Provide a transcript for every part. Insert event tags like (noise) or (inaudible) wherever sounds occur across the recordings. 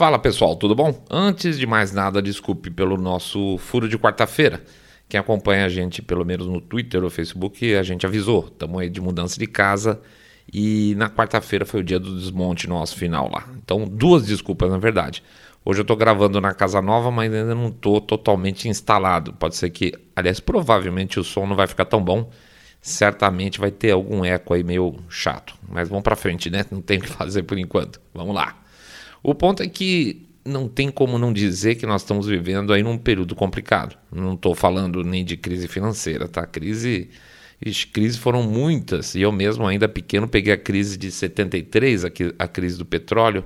Fala pessoal, tudo bom? Antes de mais nada, desculpe pelo nosso furo de quarta-feira. Quem acompanha a gente, pelo menos no Twitter ou Facebook, a gente avisou. Estamos aí de mudança de casa e na quarta-feira foi o dia do desmonte nosso final lá. Então, duas desculpas na verdade. Hoje eu estou gravando na casa nova, mas ainda não estou totalmente instalado. Pode ser que, aliás, provavelmente o som não vai ficar tão bom. Certamente vai ter algum eco aí meio chato. Mas vamos para frente, né? Não tem o que (laughs) fazer por enquanto. Vamos lá. O ponto é que não tem como não dizer que nós estamos vivendo aí num período complicado. Não estou falando nem de crise financeira, tá? Crise, ixi, crises foram muitas. E eu mesmo, ainda pequeno, peguei a crise de 73, a crise do petróleo.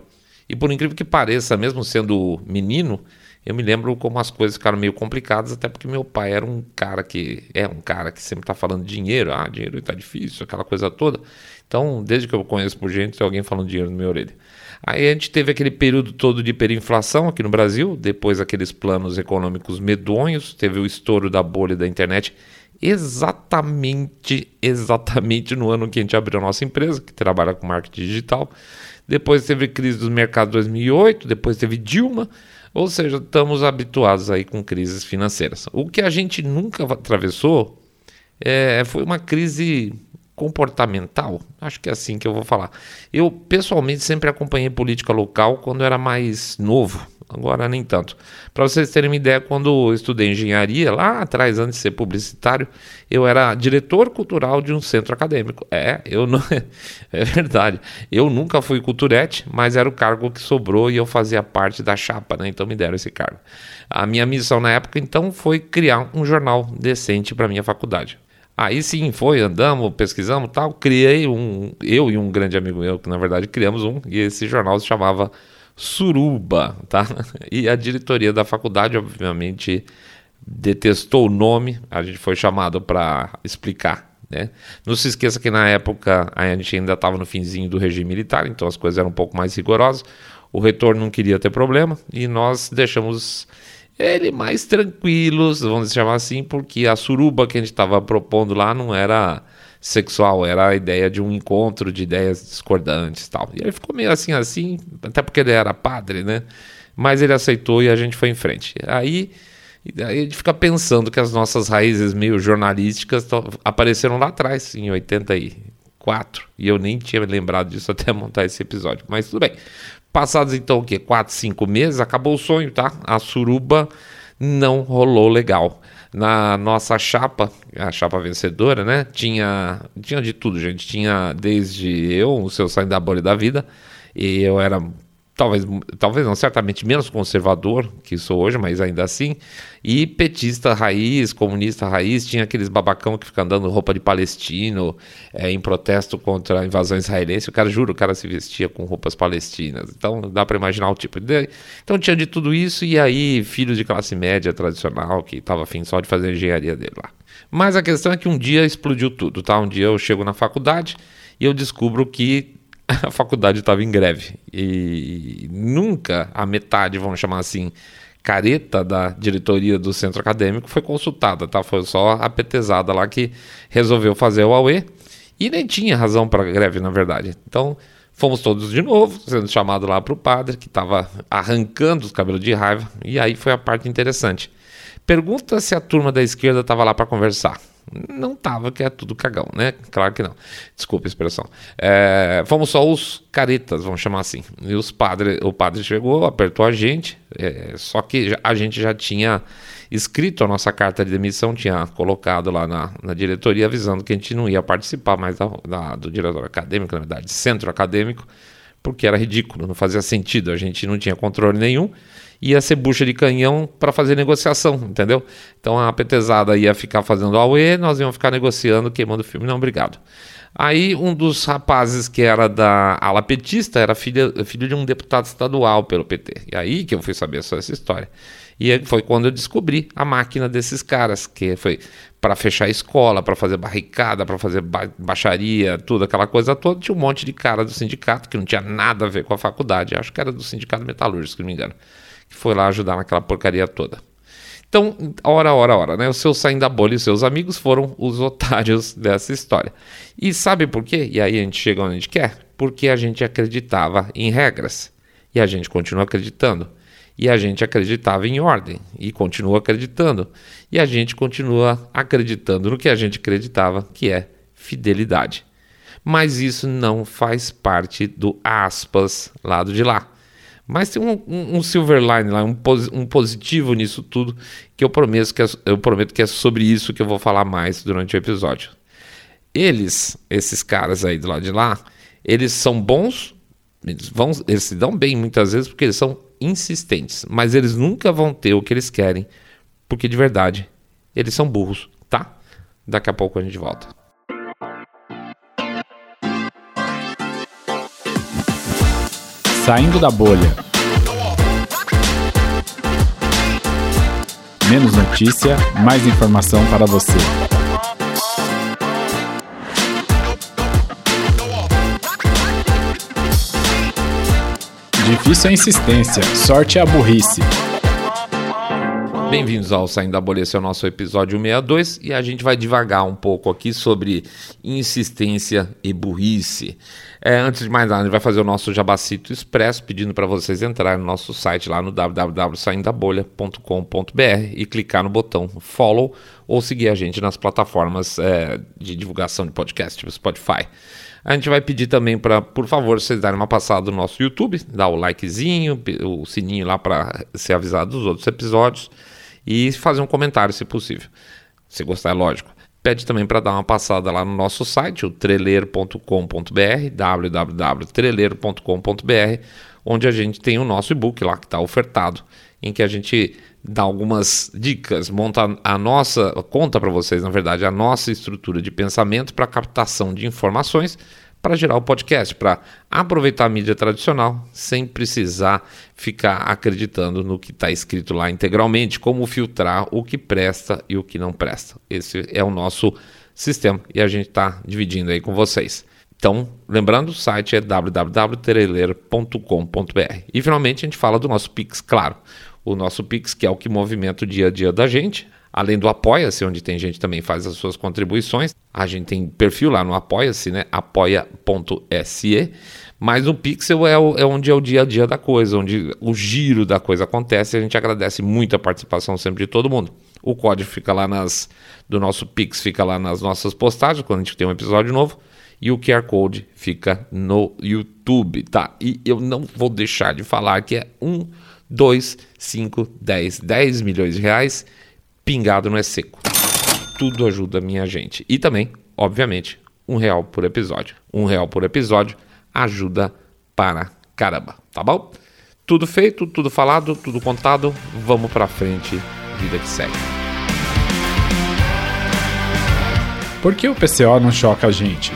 E por incrível que pareça, mesmo sendo menino, eu me lembro como as coisas ficaram meio complicadas, até porque meu pai era um cara que é um cara que sempre está falando dinheiro, ah, dinheiro está difícil, aquela coisa toda. Então, desde que eu conheço por gente, tem alguém falando dinheiro na minha orelha. Aí a gente teve aquele período todo de hiperinflação aqui no Brasil, depois aqueles planos econômicos medonhos, teve o estouro da bolha da internet, exatamente, exatamente no ano que a gente abriu a nossa empresa, que trabalha com marketing digital. Depois teve crise dos mercados 2008, depois teve Dilma, ou seja, estamos habituados aí com crises financeiras. O que a gente nunca atravessou é, foi uma crise comportamental, acho que é assim que eu vou falar. Eu pessoalmente sempre acompanhei política local quando era mais novo, agora nem tanto. Para vocês terem uma ideia, quando eu estudei engenharia, lá atrás, antes de ser publicitário, eu era diretor cultural de um centro acadêmico. É, eu não. (laughs) é verdade. Eu nunca fui culturete, mas era o cargo que sobrou e eu fazia parte da chapa, né? Então me deram esse cargo. A minha missão na época, então, foi criar um jornal decente para minha faculdade. Aí sim, foi, andamos, pesquisamos tal, criei um, eu e um grande amigo meu, que na verdade criamos um, e esse jornal se chamava Suruba, tá? (laughs) E a diretoria da faculdade, obviamente, detestou o nome, a gente foi chamado para explicar, né? Não se esqueça que na época a gente ainda estava no finzinho do regime militar, então as coisas eram um pouco mais rigorosas, o reitor não queria ter problema, e nós deixamos ele mais tranquilos, vamos chamar assim, porque a suruba que a gente estava propondo lá não era sexual, era a ideia de um encontro de ideias discordantes tal. E ele ficou meio assim, assim, até porque ele era padre, né? Mas ele aceitou e a gente foi em frente. Aí, aí a gente fica pensando que as nossas raízes meio jornalísticas apareceram lá atrás, em 84. E eu nem tinha lembrado disso até montar esse episódio. Mas tudo bem. Passados então o quê? 4, 5 meses, acabou o sonho, tá? A suruba não rolou legal. Na nossa chapa, a chapa vencedora, né? Tinha, tinha de tudo, gente. Tinha desde eu, o seu saindo da bolha da vida, e eu era talvez, talvez não, certamente menos conservador que sou hoje, mas ainda assim, e petista raiz, comunista raiz, tinha aqueles babacão que ficam andando roupa de palestino é, em protesto contra a invasão israelense, o cara, juro, o cara se vestia com roupas palestinas, então dá para imaginar o tipo de... Então tinha de tudo isso, e aí filho de classe média tradicional, que estava afim só de fazer a engenharia dele lá. Mas a questão é que um dia explodiu tudo, tá? Um dia eu chego na faculdade e eu descubro que (laughs) a faculdade estava em greve. E nunca a metade, vamos chamar assim, careta da diretoria do centro acadêmico foi consultada, tá? Foi só a petezada lá que resolveu fazer o AUE e nem tinha razão para greve, na verdade. Então, fomos todos de novo, sendo chamado lá para o padre, que estava arrancando os cabelos de raiva, e aí foi a parte interessante. Pergunta se a turma da esquerda estava lá para conversar. Não tava, que é tudo cagão, né? Claro que não. Desculpa a expressão. É, fomos só os caretas, vamos chamar assim. E os padres, o padre chegou, apertou a gente, é, só que a gente já tinha escrito a nossa carta de demissão, tinha colocado lá na, na diretoria avisando que a gente não ia participar mais da, da, do diretor acadêmico, na verdade, centro acadêmico, porque era ridículo, não fazia sentido, a gente não tinha controle nenhum ia ser bucha de canhão para fazer negociação, entendeu? Então a petezada ia ficar fazendo AUE, nós íamos ficar negociando, queimando o filme. Não, obrigado. Aí um dos rapazes que era da ala petista era filho, filho de um deputado estadual pelo PT. E aí que eu fui saber só essa história. E foi quando eu descobri a máquina desses caras, que foi para fechar a escola, para fazer barricada, para fazer ba baixaria, tudo aquela coisa toda. Tinha um monte de cara do sindicato que não tinha nada a ver com a faculdade. Acho que era do sindicato metalúrgico, se não me engano foi lá ajudar naquela porcaria toda. Então, hora, hora, hora, né? O seu saindo da bolha e os seus amigos foram os (laughs) otários dessa história. E sabe por quê? E aí a gente chega onde a gente quer? Porque a gente acreditava em regras. E a gente continua acreditando. E a gente acreditava em ordem e continua acreditando. E a gente continua acreditando no que a gente acreditava, que é fidelidade. Mas isso não faz parte do aspas lado de lá. Mas tem um, um, um silver line lá, um, um, positivo nisso tudo, que eu prometo que, é, eu prometo que é sobre isso que eu vou falar mais durante o episódio. Eles, esses caras aí do lado de lá, eles são bons, eles, vão, eles se dão bem muitas vezes porque eles são insistentes, mas eles nunca vão ter o que eles querem, porque de verdade eles são burros, tá? Daqui a pouco a gente volta. Saindo da bolha. Menos notícia, mais informação para você. Difícil é a insistência, sorte é a burrice. Bem-vindos ao Saindo da Bolha, esse é o nosso episódio 62 e a gente vai devagar um pouco aqui sobre insistência e burrice. É, antes de mais nada, a gente vai fazer o nosso Jabacito Expresso, pedindo para vocês entrarem no nosso site lá no www.saindabolha.com.br e clicar no botão follow ou seguir a gente nas plataformas é, de divulgação de podcast, tipo Spotify. A gente vai pedir também para, por favor, vocês darem uma passada no nosso YouTube, dar o likezinho, o sininho lá para ser avisado dos outros episódios e fazer um comentário, se possível. Se gostar, é lógico. Pede também para dar uma passada lá no nosso site, o treleiro.com.br, www.treleiro.com.br, onde a gente tem o nosso e-book lá que está ofertado, em que a gente dá algumas dicas, monta a nossa, conta para vocês, na verdade, a nossa estrutura de pensamento para captação de informações para gerar o podcast, para aproveitar a mídia tradicional sem precisar ficar acreditando no que está escrito lá integralmente, como filtrar o que presta e o que não presta. Esse é o nosso sistema e a gente está dividindo aí com vocês. Então, lembrando, o site é www.tereleira.com.br. E finalmente a gente fala do nosso Pix, claro o nosso Pix, que é o que movimenta o dia a dia da gente. Além do Apoia-se, onde tem gente também faz as suas contribuições. A gente tem perfil lá no Apoia-se, né? apoia.se. Mas o Pixel é, o, é onde é o dia a dia da coisa, onde o giro da coisa acontece. A gente agradece muito a participação sempre de todo mundo. O código fica lá nas. do nosso Pix, fica lá nas nossas postagens, quando a gente tem um episódio novo. E o QR Code fica no YouTube, tá? E eu não vou deixar de falar que é um 2, 5, 10, 10 milhões de reais pingado não é seco. Tudo ajuda minha gente. E também, obviamente, um real por episódio. Um real por episódio ajuda para caramba, tá bom? Tudo feito, tudo falado, tudo contado. Vamos para frente, vida que segue. Por que o PCO não choca a gente?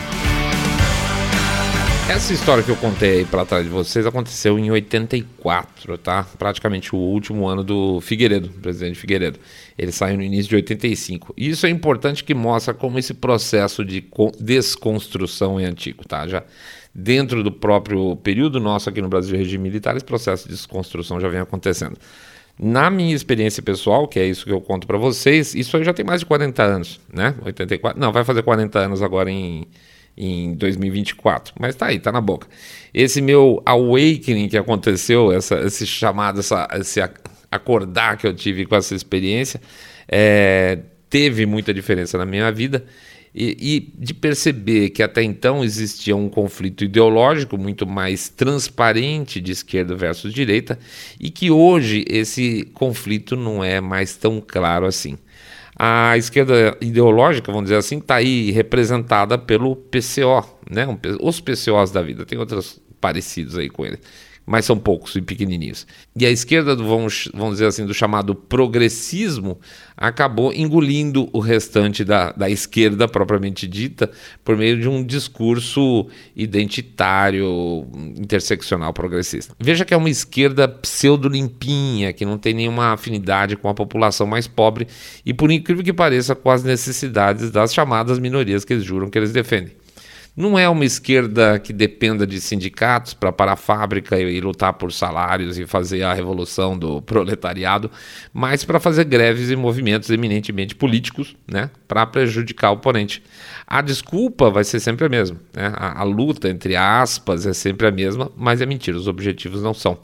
Essa história que eu contei para trás de vocês aconteceu em 84, tá? Praticamente o último ano do Figueiredo, presidente Figueiredo. Ele saiu no início de 85. E isso é importante que mostra como esse processo de desconstrução é antigo, tá? Já dentro do próprio período nosso aqui no Brasil de regime militar, esse processo de desconstrução já vem acontecendo. Na minha experiência pessoal, que é isso que eu conto para vocês, isso aí já tem mais de 40 anos, né? 84, não, vai fazer 40 anos agora em em 2024. Mas tá aí, tá na boca. Esse meu awakening que aconteceu, essa, esse chamado, essa, esse acordar que eu tive com essa experiência, é, teve muita diferença na minha vida. E, e, de perceber que até então existia um conflito ideológico muito mais transparente de esquerda versus direita e que hoje esse conflito não é mais tão claro assim. A esquerda ideológica, vamos dizer assim, está aí representada pelo PCO, né? os PCOs da vida. Tem outros parecidos aí com ele mas são poucos e pequenininhos. E a esquerda, vamos, vamos dizer assim, do chamado progressismo, acabou engolindo o restante da, da esquerda propriamente dita por meio de um discurso identitário, interseccional progressista. Veja que é uma esquerda pseudo-limpinha, que não tem nenhuma afinidade com a população mais pobre e, por incrível que pareça, com as necessidades das chamadas minorias que eles juram que eles defendem. Não é uma esquerda que dependa de sindicatos para parar a fábrica e, e, lutar por salários e fazer a revolução do (laughs) proletariado, mas para fazer greves e movimentos eminentemente políticos, né, para prejudicar o oponente. A desculpa vai ser sempre a mesma. Né? A, a luta, entre aspas, é sempre a mesma, mas é mentira, os objetivos não são.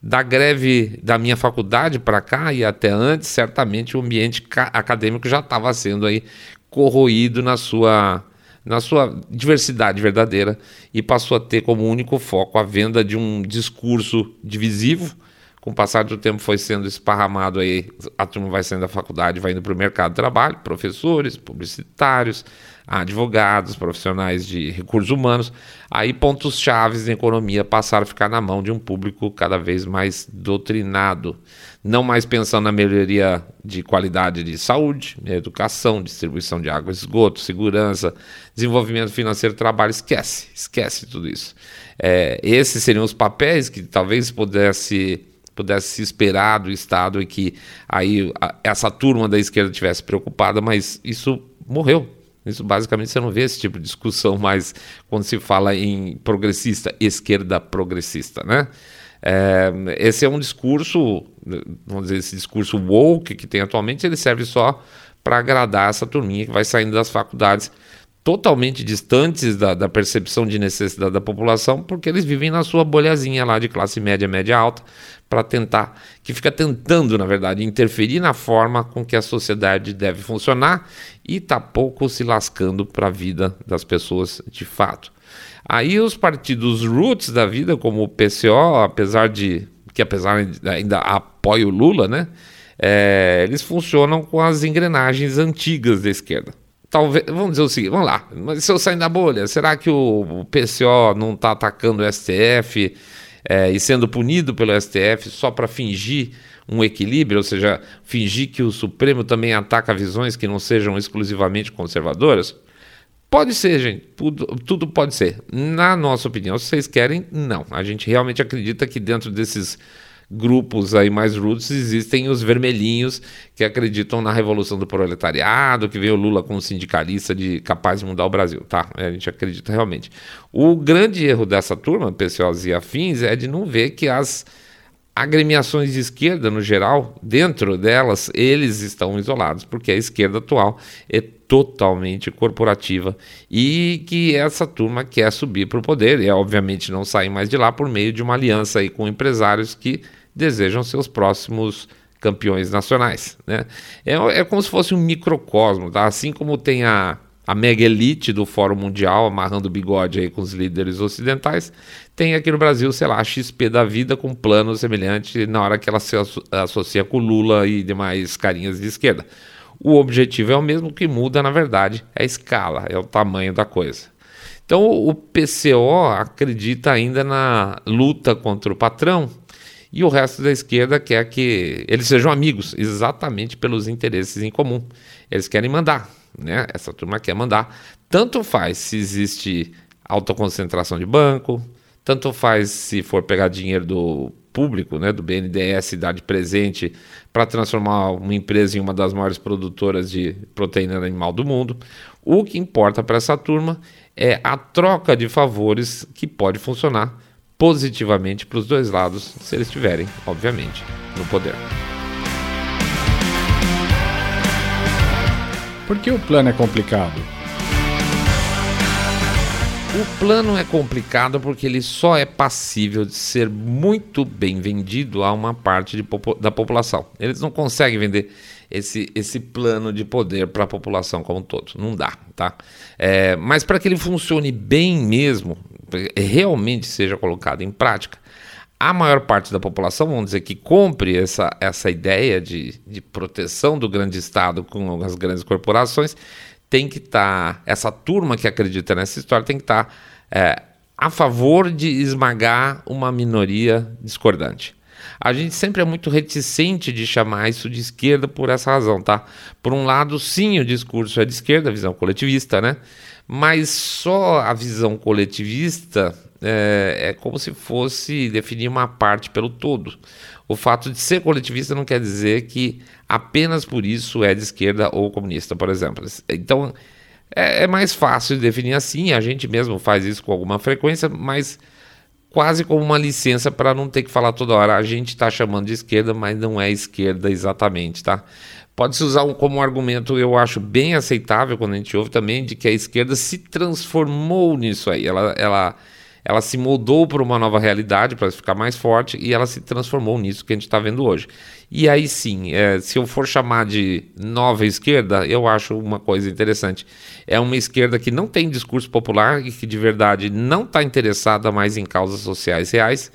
Da greve da minha faculdade para cá e até antes, certamente o ambiente acadêmico já estava sendo aí corroído na sua na sua diversidade verdadeira e passou a ter como único foco a venda de um discurso divisivo. Com o passar do tempo foi sendo esparramado aí, a turma vai saindo da faculdade, vai indo para o mercado de trabalho, professores, publicitários, advogados, profissionais de recursos humanos. Aí pontos chaves da economia passaram a ficar na mão de um público cada vez mais doutrinado, não mais pensando na melhoria de qualidade de saúde, educação, distribuição de água, esgoto, segurança, desenvolvimento financeiro, trabalho, esquece, esquece tudo isso. É, esses seriam os papéis que talvez pudesse pudesse se esperar do Estado e que aí a, essa turma da esquerda tivesse preocupada, mas isso morreu, isso basicamente você não vê esse tipo de discussão mais quando se fala em progressista, esquerda progressista, né? É, esse é um discurso, vamos dizer, esse discurso woke que tem atualmente, ele serve só para agradar essa turminha que vai saindo das faculdades totalmente distantes da, da, percepção de necessidade da população, porque eles vivem na sua bolhazinha lá de classe média, média alta, para tentar, que fica tentando, na verdade, interferir na forma com que a sociedade deve funcionar e está pouco se lascando para a vida das pessoas de fato. Aí os partidos roots da vida, como o PCO, apesar de que apesar de ainda apoia o Lula, né? É, eles funcionam com as engrenagens antigas da esquerda talvez, vamos dizer o seguinte, vamos lá, mas se eu sair da bolha, será que o, PCO não está atacando o STF é, e sendo punido pelo STF só para fingir um equilíbrio, ou seja, fingir que o Supremo também ataca visões que não sejam exclusivamente conservadoras? Pode ser, gente, tudo, tudo pode ser. Na nossa opinião, se vocês querem, não. A gente realmente acredita que dentro desses grupos aí mais roots, existem os vermelhinhos que acreditam na revolução do proletariado, que vê o Lula como sindicalista de capaz de mudar o Brasil, tá? A gente acredita realmente. O grande erro dessa turma, pessoas e afins, é de não ver que as agremiações de esquerda, no geral, dentro delas, eles estão isolados, porque a esquerda atual é totalmente corporativa e que essa turma quer subir para o poder e, obviamente, não sair mais de lá por meio de uma aliança aí com empresários que desejam seus próximos campeões nacionais. Né? É, é como se fosse um microcosmo, tá? assim como tem a, a mega elite do Fórum Mundial amarrando o bigode aí com os líderes ocidentais, tem aqui no Brasil, sei lá, a XP da vida com plano semelhante na hora que ela se associa com Lula e demais carinhas de esquerda. O objetivo é o mesmo, que muda, na verdade, é a escala, é o tamanho da coisa. Então, o PCO acredita ainda na luta contra o patrão, e o resto da esquerda quer que eles sejam amigos, exatamente pelos interesses em comum. Eles querem mandar, né? Essa turma quer mandar. Tanto faz se existe alta concentração de banco, tanto faz se for pegar dinheiro do público, né, do BNDES, dar de presente para transformar uma empresa em uma das maiores produtoras de proteína animal do mundo. O que importa para essa turma é a troca de favores que pode funcionar positivamente para os dois lados, se eles estiverem, obviamente, no poder. Por que o plano é complicado? O plano é complicado porque ele só é passível de ser muito bem vendido a uma parte da população. Eles não conseguem vender esse, esse plano de poder para a população como um todo. Não dá, tá? É, mas para que ele funcione bem mesmo, realmente seja colocado em prática, a maior parte da população, vamos dizer, que compre essa, essa ideia de, de proteção do grande Estado com as grandes corporações, tem que estar, tá, essa turma que acredita nessa história tem que estar tá, é, a favor de esmagar uma minoria discordante. A gente sempre é muito reticente de chamar isso de esquerda por essa razão, tá? Por um lado, sim, o discurso é de esquerda, a visão coletivista, né? Mas só a visão coletivista é, é, como se fosse definir uma parte pelo todo. O fato de ser coletivista não quer dizer que apenas por isso é de esquerda ou comunista, por exemplo. Então, É, é mais fácil de definir assim, a gente mesmo faz isso com alguma frequência, mas quase como uma licença para não ter que falar toda hora. A gente está chamando de esquerda, mas não é esquerda exatamente, tá? Pode-se usar um, como um argumento, eu acho bem aceitável quando a gente ouve também, de que a esquerda se transformou nisso aí. Ela, ela, ela se moldou para uma nova realidade, para ficar mais forte, e ela se transformou nisso que a gente está vendo hoje. E aí sim, é, se eu for chamar de nova esquerda, eu acho uma coisa interessante. É uma esquerda que não tem discurso popular e que de verdade não está interessada mais em causas sociais reais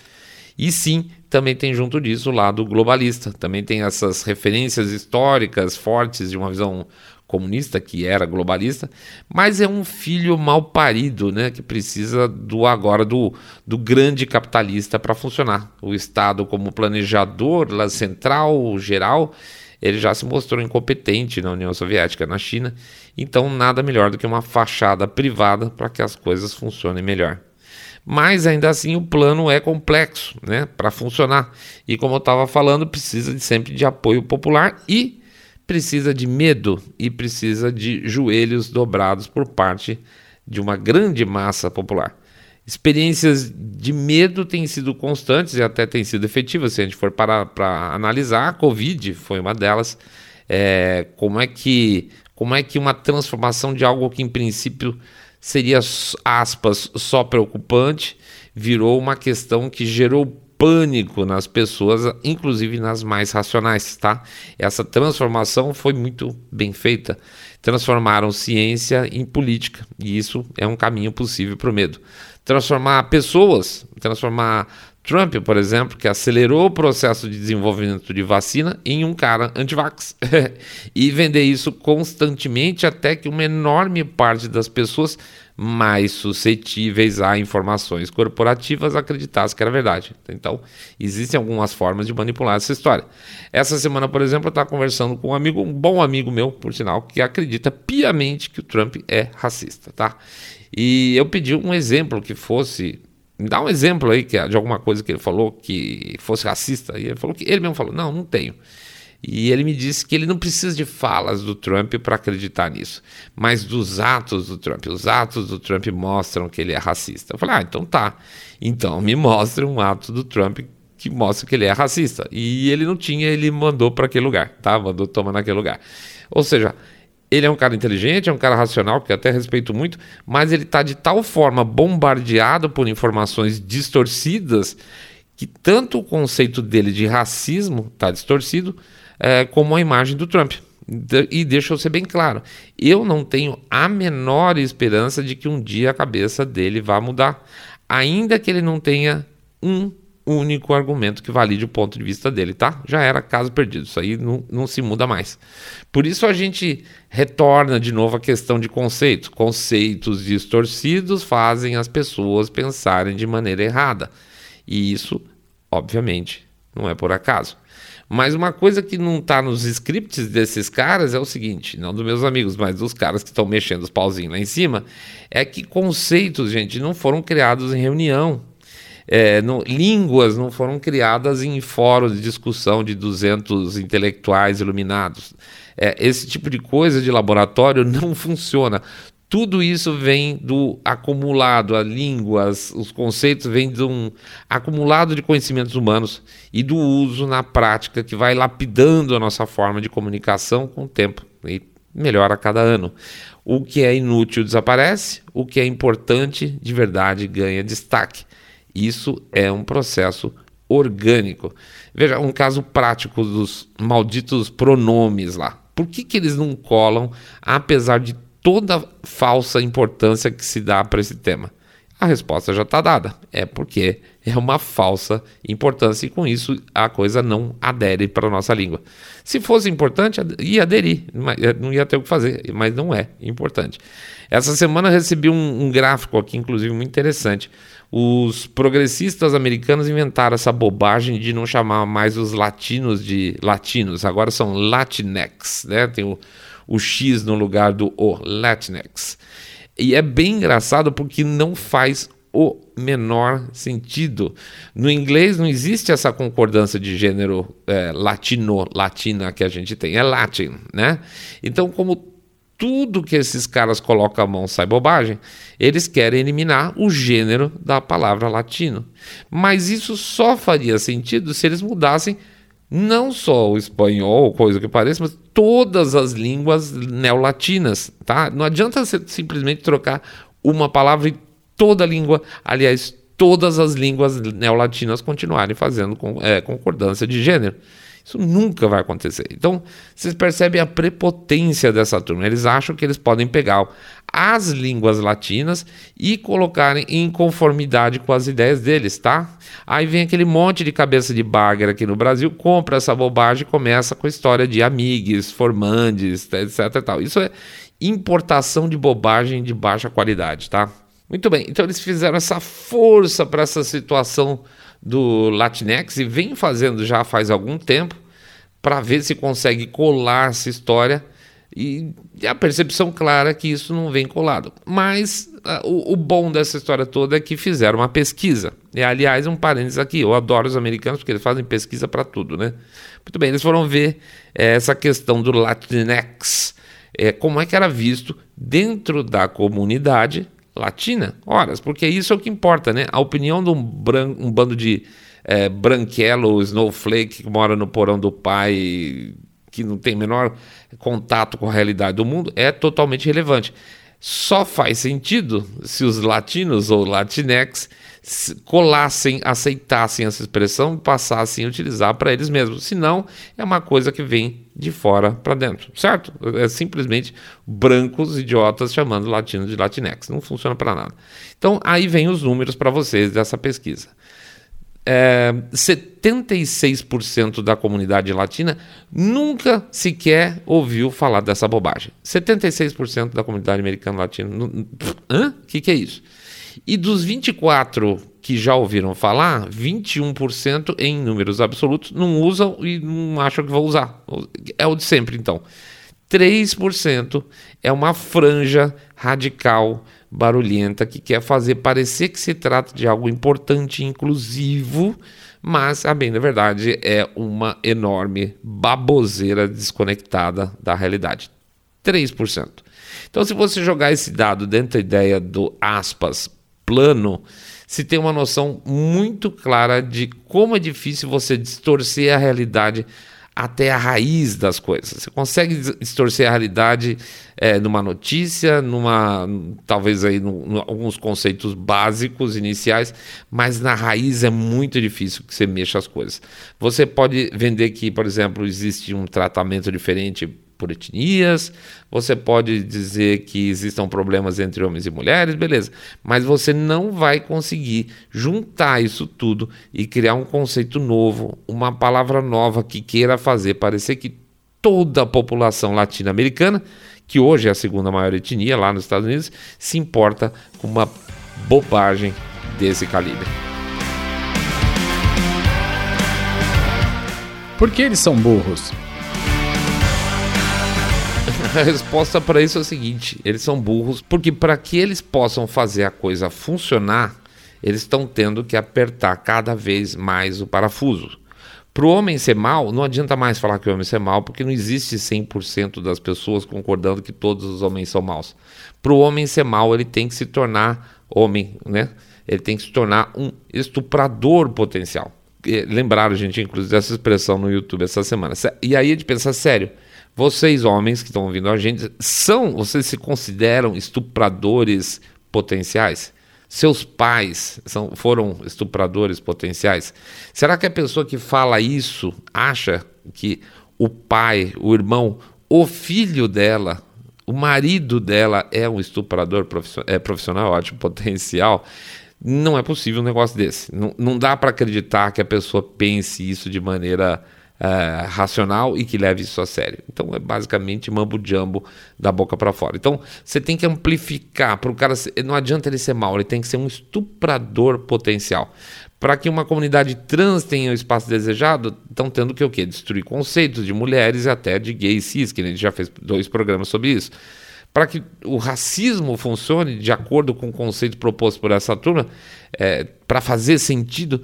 e sim, também tem junto disso o lado globalista. Também tem essas referências históricas fortes de uma visão comunista que era globalista, mas é um filho mal parido, né, que precisa do agora do, do grande capitalista para funcionar. O Estado como planejador central, geral, ele já se mostrou incompetente na União Soviética, na China, então nada melhor do que uma fachada privada para que as coisas funcionem melhor mas ainda assim o plano é complexo né, para funcionar. E como eu estava falando, precisa de, sempre de apoio popular e precisa de medo e precisa de joelhos dobrados por parte de uma grande massa popular. Experiências de medo têm sido constantes e até têm sido efetivas. Se a gente for para, para analisar, a Covid foi uma delas. É, como, é que, como é que uma transformação de algo que em princípio seria, aspas, só preocupante, virou uma questão que gerou pânico nas pessoas, inclusive nas mais racionais, tá? Essa transformação foi muito bem feita. Transformaram ciência em política, e isso é um caminho possível para o medo. Transformar pessoas, transformar Trump, por exemplo, que acelerou o processo de desenvolvimento de vacina em um cara antivax (laughs) e vender isso constantemente até que uma enorme parte das pessoas mais suscetíveis a informações corporativas acreditasse que era verdade. Então, existem algumas formas de manipular essa história. Essa semana, por exemplo, eu estava conversando com um amigo, um bom amigo meu, por sinal, que acredita piamente que o Trump é racista, tá? E eu pedi um exemplo que fosse me dá um exemplo aí que, de alguma coisa que ele falou que fosse racista. E ele falou que ele mesmo falou: não, não tenho. E ele me disse que ele não precisa de falas do Trump para acreditar nisso, mas dos atos do Trump. Os atos do Trump mostram que ele é racista. Eu falei: ah, então tá. Então me mostre um ato do Trump que mostra que ele é racista. E ele não tinha, ele mandou para aquele lugar, tá? Mandou tomar naquele lugar. Ou seja, ele é um cara inteligente, é um cara racional, que até respeito muito, mas ele está de tal forma bombardeado por informações distorcidas que tanto o conceito dele de racismo está distorcido, é, como a imagem do Trump. E deixa eu ser bem claro, eu não tenho a menor esperança de que um dia a cabeça dele vá mudar, ainda que ele não tenha um único argumento que valide o ponto de vista dele, tá? Já era caso perdido, isso aí não, não se muda mais. Por isso a gente retorna de novo à questão de conceitos. Conceitos distorcidos fazem as pessoas pensarem de maneira errada. E isso, obviamente, não é por acaso. Mas uma coisa que não está nos scripts desses caras é o seguinte, não dos meus amigos, mas dos caras que estão mexendo os pauzinhos lá em cima, é que conceitos, gente, não foram criados em reunião. É, não, línguas não foram criadas em fóruns de discussão de 200 intelectuais iluminados. É, esse tipo de coisa de laboratório (laughs) não funciona. Tudo isso vem do acumulado, a língua, os conceitos vêm de um acumulado de conhecimentos humanos e do uso na prática que vai lapidando a nossa forma de comunicação com o tempo e melhora a cada ano. O que é inútil desaparece, o que é importante de verdade ganha destaque. Isso é um processo orgânico. Veja, um caso prático dos malditos pronomes lá. Por que, que eles não colam, apesar de toda falsa importância que se dá para esse tema? A resposta já está dada. É porque é uma falsa importância e com isso a coisa não adere para a nossa língua. Se fosse importante, ia aderir, não ia ter o que fazer, mas não é importante. Essa semana recebi um, um gráfico aqui, inclusive, muito interessante os progressistas americanos inventaram essa bobagem de não chamar mais os latinos de latinos, agora são Latinx, né? Tem o, o X no lugar do O, Latinx. E é bem engraçado porque não faz o menor sentido. No inglês não existe essa concordância de gênero é, latino, latina que a gente tem, é Latin, né? Então, como tudo que esses caras colocam a mão sai bobagem, eles querem eliminar o gênero da palavra latino. Mas isso só faria sentido se eles mudassem não só o espanhol, coisa que pareça, mas todas as línguas neolatinas, tá? Não adianta você simplesmente trocar uma palavra e toda a língua, aliás, todas as línguas neolatinas continuarem fazendo com, é, concordância de gênero. Isso nunca vai acontecer. Então, vocês percebem a prepotência dessa turma. Eles acham que eles podem pegar as línguas latinas e colocarem em conformidade com as ideias deles, tá? Aí vem aquele monte de cabeça de bagre aqui no Brasil, compra essa bobagem e começa com a história de amigues, formandes, etc. Tal. Isso é importação de bobagem de baixa qualidade, tá? Muito bem, então eles fizeram essa força para essa situação do Latinex e vem fazendo já faz algum tempo para ver se consegue colar essa história e a percepção clara é que isso não vem colado. Mas uh, o, o, bom dessa história toda é que fizeram uma pesquisa. E aliás, um parênteses aqui, eu adoro os americanos porque eles fazem pesquisa para tudo, né? Muito bem, eles foram ver é, essa questão do Latinx, é, como é que era visto dentro da comunidade latina, horas, porque isso é o que importa, né? A opinião de um, bran um bando de é, branquelo, snowflake, que mora no porão do pai, que não tem menor contato com a realidade do mundo, é totalmente relevante. Só faz sentido se os latinos ou latinex colassem, aceitassem essa expressão e passassem a utilizar para eles mesmos. Senão, é uma coisa que vem de fora para dentro, certo? É simplesmente brancos idiotas chamando latino de latinex. Não funciona para nada. Então, aí vem os números para vocês dessa pesquisa. É, 76% da comunidade latina nunca sequer ouviu falar dessa bobagem. 76% da comunidade americana latina. Hã? O que, que é isso? E dos 24 que já ouviram falar, 21% em números absolutos não usam e não acham que vão usar. É o de sempre, então. 3% é uma franja radical, barulhenta, que quer fazer parecer que se trata de algo importante e inclusivo, mas, a bem da verdade, é uma enorme baboseira desconectada da realidade. 3%. Então, se você jogar esse dado dentro da ideia do aspas plano, se tem uma noção muito clara de como é difícil você distorcer a realidade até a raiz das coisas. Você consegue distorcer a realidade é, numa notícia, numa talvez aí alguns conceitos básicos iniciais, mas na raiz é muito difícil que você mexa as coisas. Você pode vender que, por exemplo, existe um tratamento diferente por etnias, você pode dizer que existam problemas entre homens e mulheres, beleza, mas você não vai conseguir juntar isso tudo e criar um conceito novo, uma palavra nova que queira fazer parecer que toda a população latino-americana, que hoje é a segunda maior etnia lá nos Estados Unidos, se importa com uma bobagem desse calibre. Por que eles são burros? A resposta para isso é o seguinte: eles são burros porque para que eles possam fazer a coisa funcionar, eles estão tendo que apertar cada vez mais o parafuso. Para o homem ser mal, não adianta mais falar que o homem ser mal, porque não existe 100% das pessoas concordando que todos os homens são maus. Para o homem ser mal, ele tem que se tornar homem, né? Ele tem que se tornar um estuprador potencial. Lembraram, gente, inclusive, dessa expressão no YouTube essa semana. E aí a gente pensa, sério, vocês, homens que estão ouvindo a gente, são, vocês se consideram estupradores potenciais? Seus pais são, foram estupradores potenciais? Será que a pessoa que fala isso acha que o pai, o irmão, o filho dela, o marido dela é um estuprador profissional, é, profissional ótimo, (laughs) potencial? Não é possível um negócio desse. Não, não dá para acreditar que a pessoa pense isso de maneira é, racional e que leve isso a sério. Então é basicamente mambo jumbo da boca para fora. Então você tem que amplificar para o cara. Não adianta ele ser mau, ele tem que ser um estuprador potencial. Para que uma comunidade trans tenha o espaço desejado, estão tendo que o quê? Destruir conceitos de mulheres e até de gays cis, que a gente já fez dois programas sobre isso. Para que o racismo funcione de acordo com o conceito proposto por essa turma, é, para fazer sentido,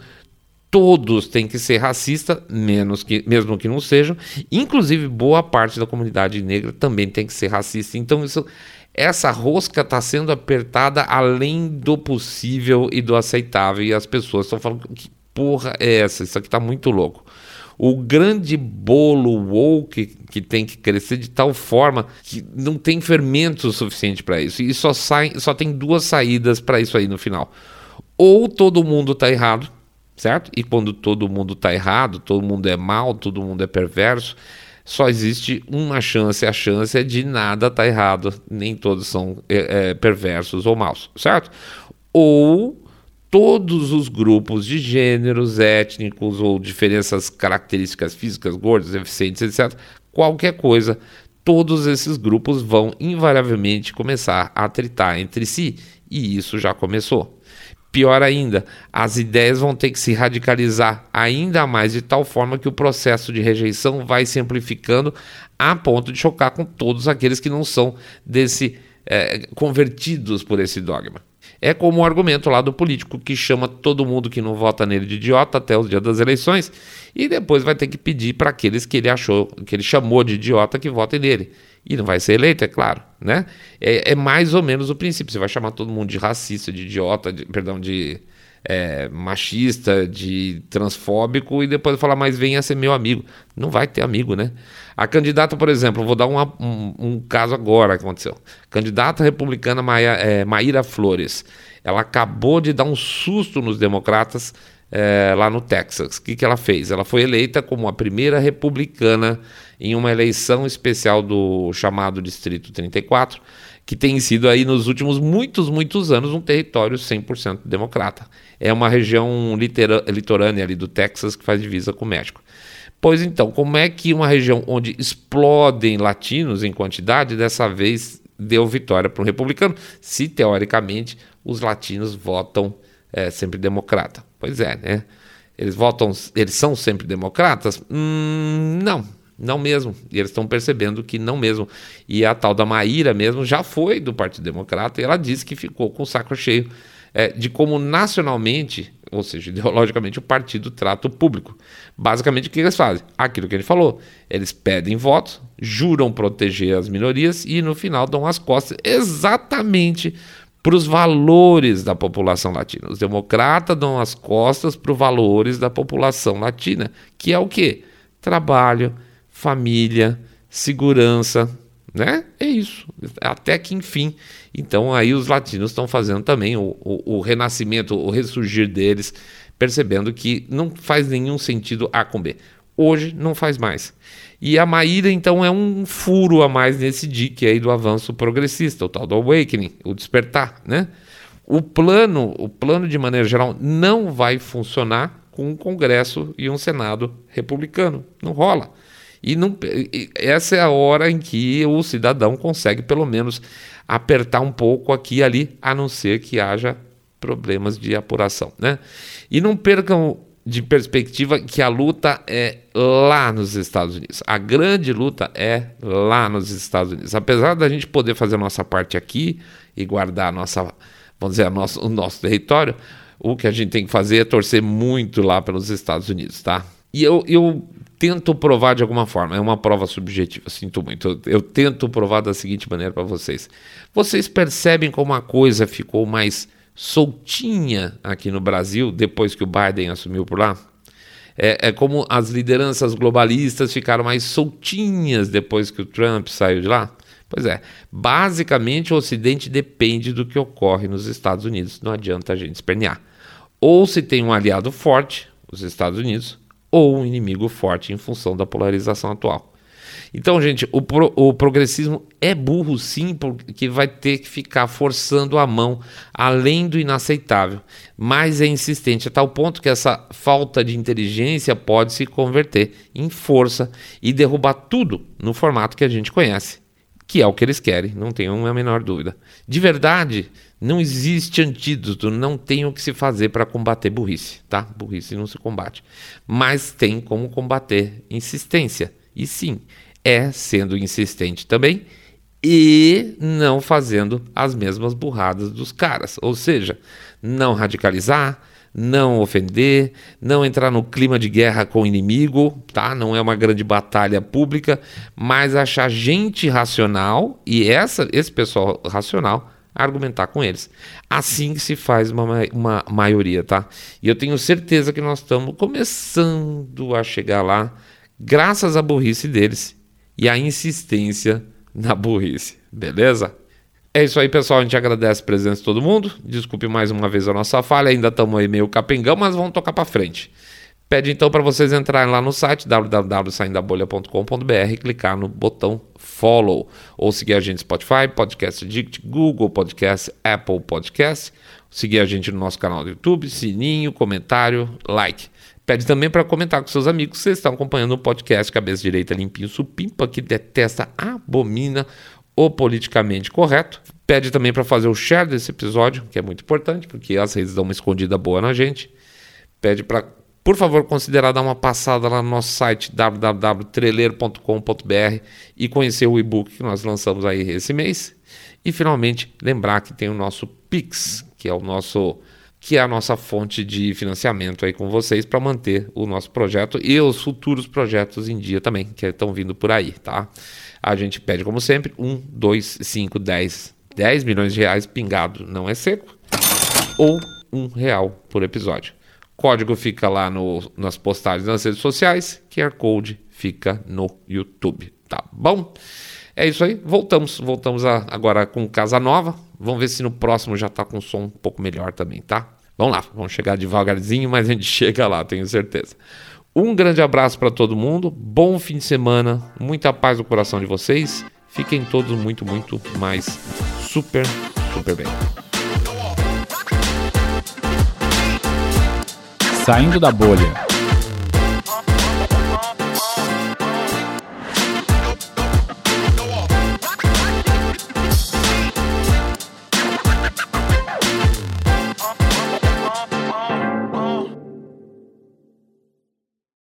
todos têm que ser racistas, menos que, mesmo que não sejam. Inclusive, boa parte da comunidade negra também tem que ser racista. Então, isso, essa rosca está sendo apertada além do possível e do aceitável. E as pessoas estão falando: que porra é essa? Isso aqui está muito louco. O grande bolo woke que tem que crescer de tal forma que não tem fermento suficiente para isso. E só, sai, só tem duas saídas para isso aí no final. Ou todo mundo está errado certo? E quando todo mundo está errado, todo mundo é mal, todo mundo é perverso, só existe uma chance, a chance é de nada estar tá errado, nem todos são é, é, perversos ou maus, certo? Ou todos os grupos de gêneros étnicos ou diferenças características físicas, gordos, deficientes, etc., qualquer coisa, todos esses grupos vão invariavelmente começar a tritar entre si, e isso já começou. Pior ainda, as ideias vão ter que se radicalizar ainda mais de tal forma que o processo de rejeição vai se amplificando a ponto de chocar com todos aqueles que não são desse é, convertidos por esse dogma. É como o argumento lá do político que chama todo mundo que não vota nele de idiota até os dias das eleições e depois vai ter que pedir para aqueles que ele achou, que ele chamou de idiota que votem nele e não vai ser eleito, é claro, né? É, é, mais ou menos o princípio. Você vai chamar todo mundo de racista, de idiota, de, perdão, de é, machista, de transfóbico e depois falar, mas venha ser meu amigo. Não vai ter amigo, né? A candidata, por exemplo, vou dar uma, um, um, caso agora que aconteceu. Candidata republicana Maia, é, Maíra Flores. Ela acabou de dar um susto nos democratas é, lá no Texas. O que, que ela fez? Ela foi eleita como a primeira republicana em uma eleição especial do chamado Distrito 34, que tem sido aí nos últimos muitos, muitos anos um território 100% democrata. É uma região litorânea ali do Texas que faz divisa com o México. Pois então, como é que uma região onde explodem latinos em quantidade, dessa vez deu vitória para o republicano, se teoricamente os latinos votam é, sempre democrata? Pois é, né? Eles votam, eles são sempre democratas? Hum, não, não mesmo. E eles estão percebendo que não mesmo. E a tal da Maíra mesmo já foi do Partido Democrata e ela disse que ficou com o saco cheio é, de como nacionalmente, ou seja, ideologicamente, o partido trata o público. Basicamente, o que eles fazem? Aquilo que ele falou. Eles pedem votos, juram proteger as minorias e no final dão as costas exatamente para os valores da população latina. Os democratas dão as costas para os valores da população latina, que é o quê? Trabalho, família, segurança, né? É isso. Até que enfim. Então aí os latinos estão fazendo também o, o, o, renascimento, o ressurgir deles, percebendo que não faz nenhum sentido A com B. Hoje não faz mais. E a Maíra, então, é um furo a mais nesse dique aí do avanço progressista, o tal do awakening, o despertar, né? O plano, o plano de maneira geral, não vai funcionar com um Congresso e um Senado republicano. Não rola. E, não, essa é a hora em que o cidadão consegue, pelo menos, apertar um pouco aqui e ali, a não ser que haja problemas de apuração. Né? E não percam de perspectiva que a luta é lá nos Estados Unidos. A grande luta é lá nos Estados Unidos. Apesar da gente poder fazer a nossa parte aqui e guardar a nossa, vamos dizer, a nosso, o nosso território, o que a gente tem que fazer é torcer muito lá pelos Estados Unidos, tá? E eu, eu tento provar de alguma forma, é uma prova subjetiva, sinto muito. Eu, tento provar da seguinte maneira para vocês. Vocês percebem como a coisa ficou mais soltinha aqui no Brasil depois que o Biden assumiu por lá? É, é, como as lideranças globalistas ficaram mais soltinhas depois que o Trump saiu de lá? Pois é, basicamente o Ocidente depende do que ocorre nos Estados Unidos, não adianta a gente espernear. Ou se tem um aliado forte, os Estados Unidos, ou um inimigo forte em função da polarização atual. Então, gente, o, pro, o, progressismo é burro sim, porque vai ter que ficar forçando a mão além do inaceitável, mas é insistente a tal ponto que essa falta de inteligência pode se converter em força e derrubar tudo no formato que a gente conhece, que é o que eles querem, não tenho a menor dúvida. De verdade, não existe antídoto, não tem o que se fazer para combater burrice, tá? Burrice não se combate. Mas tem como combater insistência. E sim, é sendo insistente também e não fazendo as mesmas burradas dos caras. Ou seja, não radicalizar, não ofender, não entrar no clima de guerra com o inimigo, tá? Não é uma grande batalha pública, mas achar gente racional e essa, esse pessoal racional argumentar com eles. Assim que se faz uma, uma maioria, tá? E eu tenho certeza que nós estamos começando a chegar lá, graças à burrice deles e à insistência na burrice, beleza? É isso aí, pessoal. A gente agradece a presença de todo mundo. Desculpe mais uma vez a nossa falha. Ainda estamos aí meio capengão, mas vamos tocar para frente. Pede então para vocês entrarem lá no site www.saindabolha.com.br, clicar no botão follow ou seguir a gente no Spotify, Podcast Addict, Google Podcast, Apple Podcast, seguir a gente no nosso canal do YouTube, sininho, comentário, like. Pede também para comentar com seus amigos que vocês estão acompanhando o podcast Cabeça Direita Limpinho Supimpa, que detesta, abomina o politicamente correto. Pede também para fazer o share desse episódio, que é muito importante, porque as redes dão uma escondida boa na gente. Pede para, por favor, considerar dar uma passada lá no nosso site www.treleiro.com.br e conhecer o e-book que nós lançamos aí esse mês. E finalmente lembrar que tem o nosso Pix, que é o nosso que é a nossa fonte de financiamento aí com vocês para manter o nosso projeto e os futuros projetos em dia também, que estão vindo por aí, tá? A gente pede, como sempre, um, dois, cinco, dez, dez milhões de reais pingado, não é seco, ou um real por episódio. Código fica lá no, nas postagens nas redes sociais, QR Code fica no YouTube, tá bom? É isso aí, voltamos, voltamos a, agora com Casa Nova. Vamos ver se no próximo já tá com som um pouco melhor também, tá? Vamos lá, vamos chegar devagarzinho, mas a gente (laughs) chega lá, tenho certeza. Um grande abraço para todo mundo, bom fim de semana, muita paz no coração de vocês. Fiquem todos muito, muito mais super, super bem. Saindo da bolha.